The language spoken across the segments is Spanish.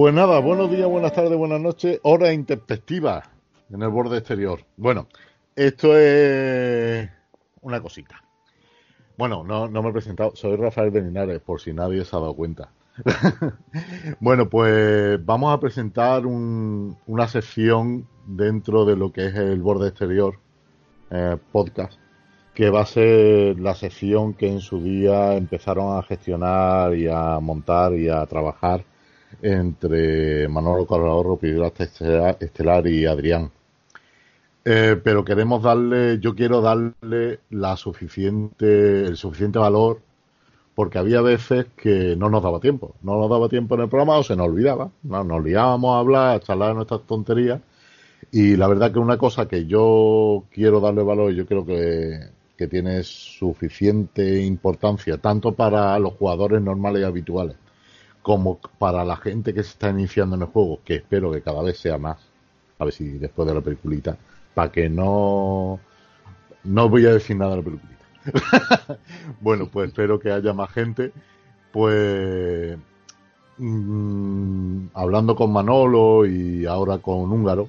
Pues nada, buenos días, buenas tardes, buenas noches. Hora intempestiva en el borde exterior. Bueno, esto es una cosita. Bueno, no, no me he presentado. Soy Rafael Beninares, por si nadie se ha dado cuenta. bueno, pues vamos a presentar una sección dentro de lo que es el borde exterior eh, podcast, que va a ser la sección que en su día empezaron a gestionar y a montar y a trabajar entre Manolo Calahorro, Piedra Estelar y Adrián. Eh, pero queremos darle, yo quiero darle la suficiente, el suficiente valor porque había veces que no nos daba tiempo, no nos daba tiempo en el programa o se nos olvidaba, no, nos liábamos a hablar, a charlar nuestras tonterías. Y la verdad que una cosa que yo quiero darle valor yo creo que, que tiene suficiente importancia tanto para los jugadores normales y habituales como para la gente que se está iniciando en el juego, que espero que cada vez sea más, a ver si después de la peliculita, para que no... No voy a decir nada de la peliculita. bueno, pues espero que haya más gente. Pues mm, hablando con Manolo y ahora con Húngaro,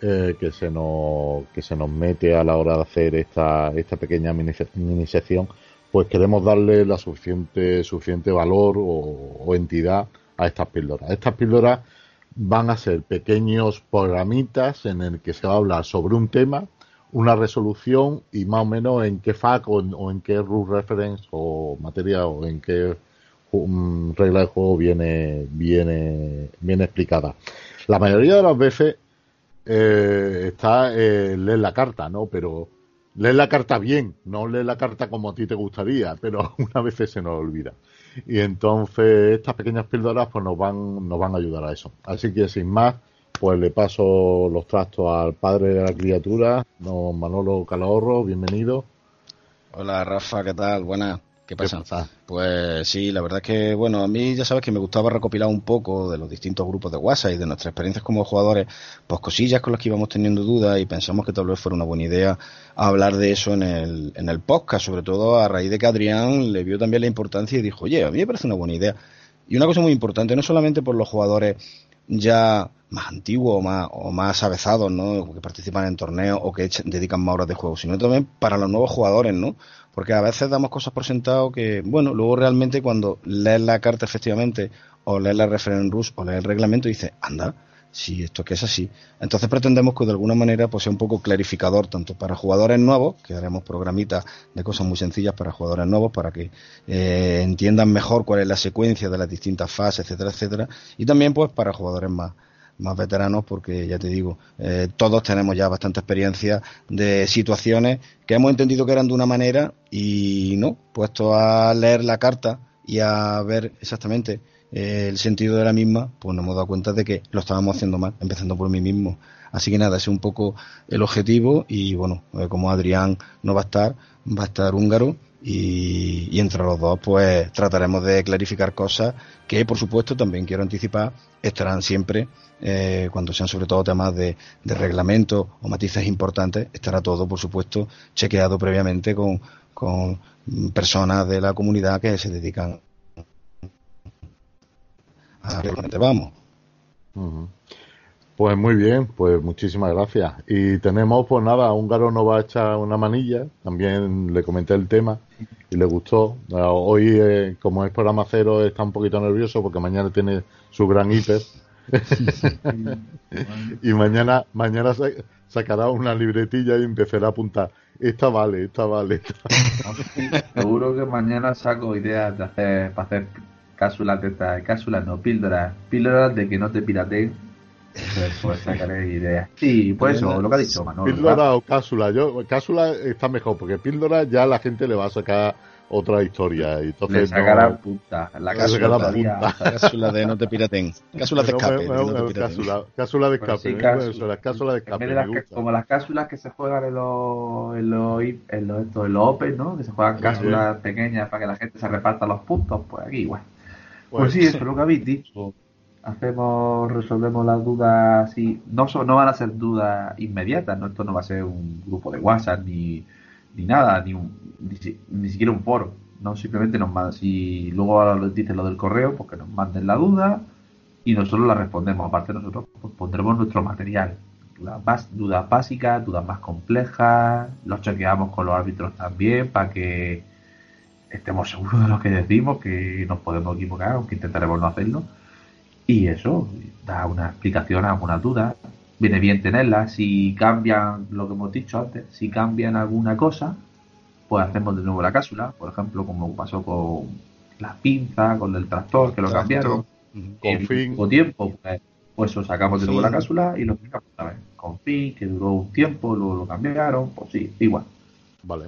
eh, que se nos que se nos mete a la hora de hacer esta, esta pequeña mini, mini pues queremos darle la suficiente, suficiente valor o, entidad a estas píldoras. Estas píldoras van a ser pequeños programitas en el que se va a hablar sobre un tema, una resolución y más o menos en qué FAQ o en, qué rule reference o materia o en qué um, regla de juego viene, viene, viene explicada. La mayoría de las veces eh, está eh, leer la carta, ¿no? Pero lees la carta bien, no lees la carta como a ti te gustaría, pero una vez se nos olvida. Y entonces estas pequeñas píldoras pues nos van, nos van a ayudar a eso. Así que sin más, pues le paso los trastos al padre de la criatura, don Manolo Calahorro, bienvenido. Hola Rafa, ¿qué tal? Buenas. ¿Qué pasa? Pues sí, la verdad es que, bueno, a mí ya sabes que me gustaba recopilar un poco de los distintos grupos de WhatsApp y de nuestras experiencias como jugadores, pues cosillas con las que íbamos teniendo dudas y pensamos que tal vez fuera una buena idea hablar de eso en el, en el podcast, sobre todo a raíz de que Adrián le vio también la importancia y dijo, oye, a mí me parece una buena idea. Y una cosa muy importante, no solamente por los jugadores ya más antiguos o más, o más avezados, ¿no? Que participan en torneos o que dedican más horas de juego, sino también para los nuevos jugadores, ¿no? Porque a veces damos cosas por sentado que, bueno, luego realmente cuando lees la carta efectivamente, o lees la reference rules, o lees el reglamento, dices, anda, si esto que es así. Entonces pretendemos que de alguna manera pues sea un poco clarificador tanto para jugadores nuevos, que haremos programitas de cosas muy sencillas para jugadores nuevos para que eh, entiendan mejor cuál es la secuencia de las distintas fases, etcétera, etcétera, y también pues para jugadores más más veteranos porque ya te digo, eh, todos tenemos ya bastante experiencia de situaciones que hemos entendido que eran de una manera y no, puesto a leer la carta y a ver exactamente el sentido de la misma, pues nos hemos dado cuenta de que lo estábamos haciendo mal, empezando por mí mismo. Así que nada, ese es un poco el objetivo y bueno, eh, como Adrián no va a estar, va a estar húngaro y, entre los dos pues trataremos de clarificar cosas que por supuesto también quiero anticipar estarán siempre eh, cuando sean sobre todo temas de, reglamento o matices importantes estará todo por supuesto chequeado previamente con, con personas de la comunidad que se dedican a vamos pues muy bien, pues muchísimas gracias. Y tenemos, pues nada, Húngaro nos va a echar una manilla, también le comenté el tema y le gustó. Hoy, eh, como es programa cero, está un poquito nervioso porque mañana tiene su gran hiper. y mañana, mañana sacará una libretilla y empezará a apuntar. Esta vale, esta vale. Seguro que mañana saco ideas de hacer, para hacer cápsulas de estas, cápsulas no, píldoras, píldoras de que no te pirateen pues sacaré ideas. Sí, pues eso, lo que ha dicho Manolo. Píldora o cápsula. Yo, cápsula está mejor, porque píldora ya la gente le va a sacar otra historia. Y entonces le sacará no, punta. La cápsula, la punta. cápsula de no te piraten. Cápsula de escape. cápsula, de escape. Sí, cápsula, de escape. como las cápsulas que se juegan en los, en los, en los, en los Open, ¿no? Que se juegan cápsulas pequeñas para que la gente se reparta los puntos. Pues aquí, igual. Pues sí, eso es lo que habéis dicho hacemos, resolvemos las dudas así, no, no van a ser dudas inmediatas, ¿no? esto no va a ser un grupo de WhatsApp ni, ni nada, ni, ni, siquiera un foro, no simplemente nos mandan, si luego ahora dicen lo del correo, pues que nos manden la duda y nosotros la respondemos. Aparte nosotros pues, pondremos nuestro material. Dudas, dudas básicas, dudas más complejas, los chequeamos con los árbitros también para que estemos seguros de lo que decimos, que nos podemos equivocar, aunque intentaremos no hacerlo. Y eso, da una explicación a algunas dudas. Viene bien tenerlas. Si cambian lo que hemos dicho antes, si cambian alguna cosa, pues hacemos de nuevo la cápsula. Por ejemplo, como pasó con las pinzas, con el tractor, que lo cambiaron. Con fin. tiempo, pues, pues, eso sacamos de nuevo la cápsula y lo explicamos vez. Con fin, que duró un tiempo, luego lo cambiaron, pues sí, igual. Vale.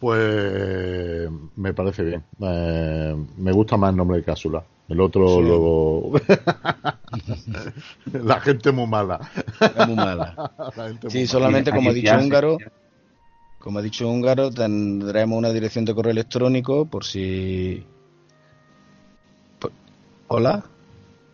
Pues me parece bien. me gusta más el nombre de cápsula. El otro luego. la gente muy mala. muy mala. sí, solamente como ha dicho Húngaro. Como ha dicho Húngaro, tendremos una dirección de correo electrónico por si. ¿Hola?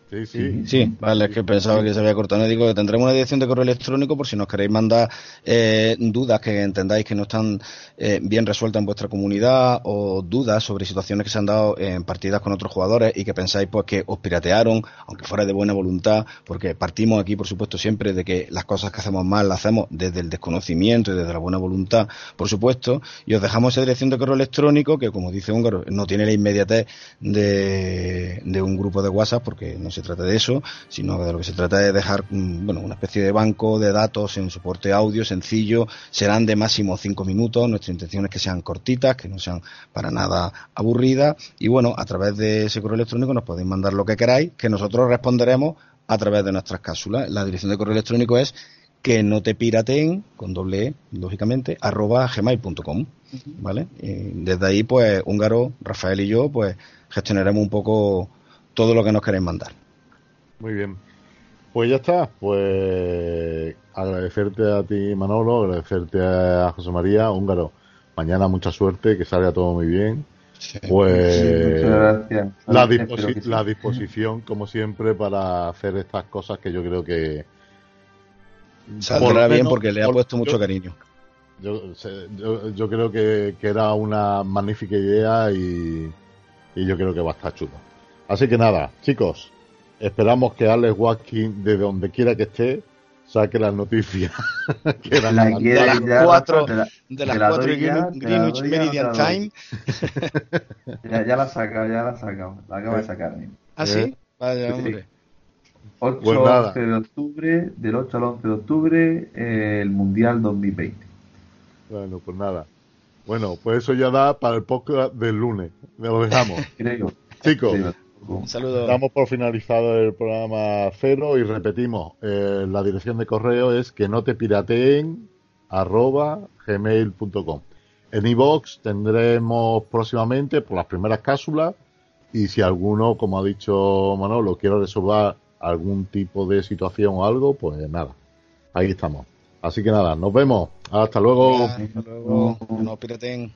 Sí, sí. Sí, vale, es que pensaba que se había cortado. No digo que tendremos una dirección de correo electrónico por si nos queréis mandar eh, dudas que entendáis que no están eh, bien resueltas en vuestra comunidad o dudas sobre situaciones que se han dado en partidas con otros jugadores y que pensáis pues que os piratearon, aunque fuera de buena voluntad, porque partimos aquí, por supuesto, siempre de que las cosas que hacemos mal las hacemos desde el desconocimiento y desde la buena voluntad, por supuesto, y os dejamos esa dirección de correo electrónico que, como dice Húngaro, no tiene la inmediatez de, de un grupo de WhatsApp porque no se trata de eso, sino de lo que se trata es de dejar mm, bueno, una especie de banco de datos en soporte audio sencillo, serán de máximo cinco minutos, nuestra intención es que sean cortitas, que no sean para nada aburridas y bueno, a través de ese correo electrónico nos podéis mandar lo que queráis, que nosotros responderemos a través de nuestras cápsulas. La dirección de correo electrónico es que no te pirateen, con doble E, lógicamente, arroba gmail.com, ¿vale? desde ahí, pues, Húngaro, Rafael y yo, pues, gestionaremos un poco todo lo que nos queréis mandar. Muy bien. Pues ya está. Pues agradecerte a ti, Manolo, agradecerte a José María, húngaro. Mañana mucha suerte, que salga todo muy bien. Pues La, la, disposición, como siempre, para hacer estas cosas que yo creo que saldrá bien porque le ha puesto mucho cariño. Yo, yo, creo que, era una magnífica idea y, y yo creo que va a estar chulo. Así que nada, chicos, Esperamos que Alex Watkins, de donde quiera que esté, saque las noticias. que de las cuatro, de, las cuatro Greenwich Meridian Time. ya, ya, la saca, ya la saca, la acaba de sacar. ¿Ah, sí? Vaya, hombre. 8 pues 11 de octubre, del 8 al 11 de octubre, eh, el Mundial 2020. Bueno, pues nada. Bueno, pues eso ya da para el podcast del lunes. Me lo dejamos. Creo. Chicos. Un saludo. Damos por finalizado el programa cero y repetimos, eh, la dirección de correo es que no te pirateen arroba gmail.com. En iVox tendremos próximamente por las primeras cápsulas y si alguno, como ha dicho Manolo, quiere resolver algún tipo de situación o algo, pues nada, ahí estamos. Así que nada, nos vemos. Hasta luego. Hasta luego. No pirateen.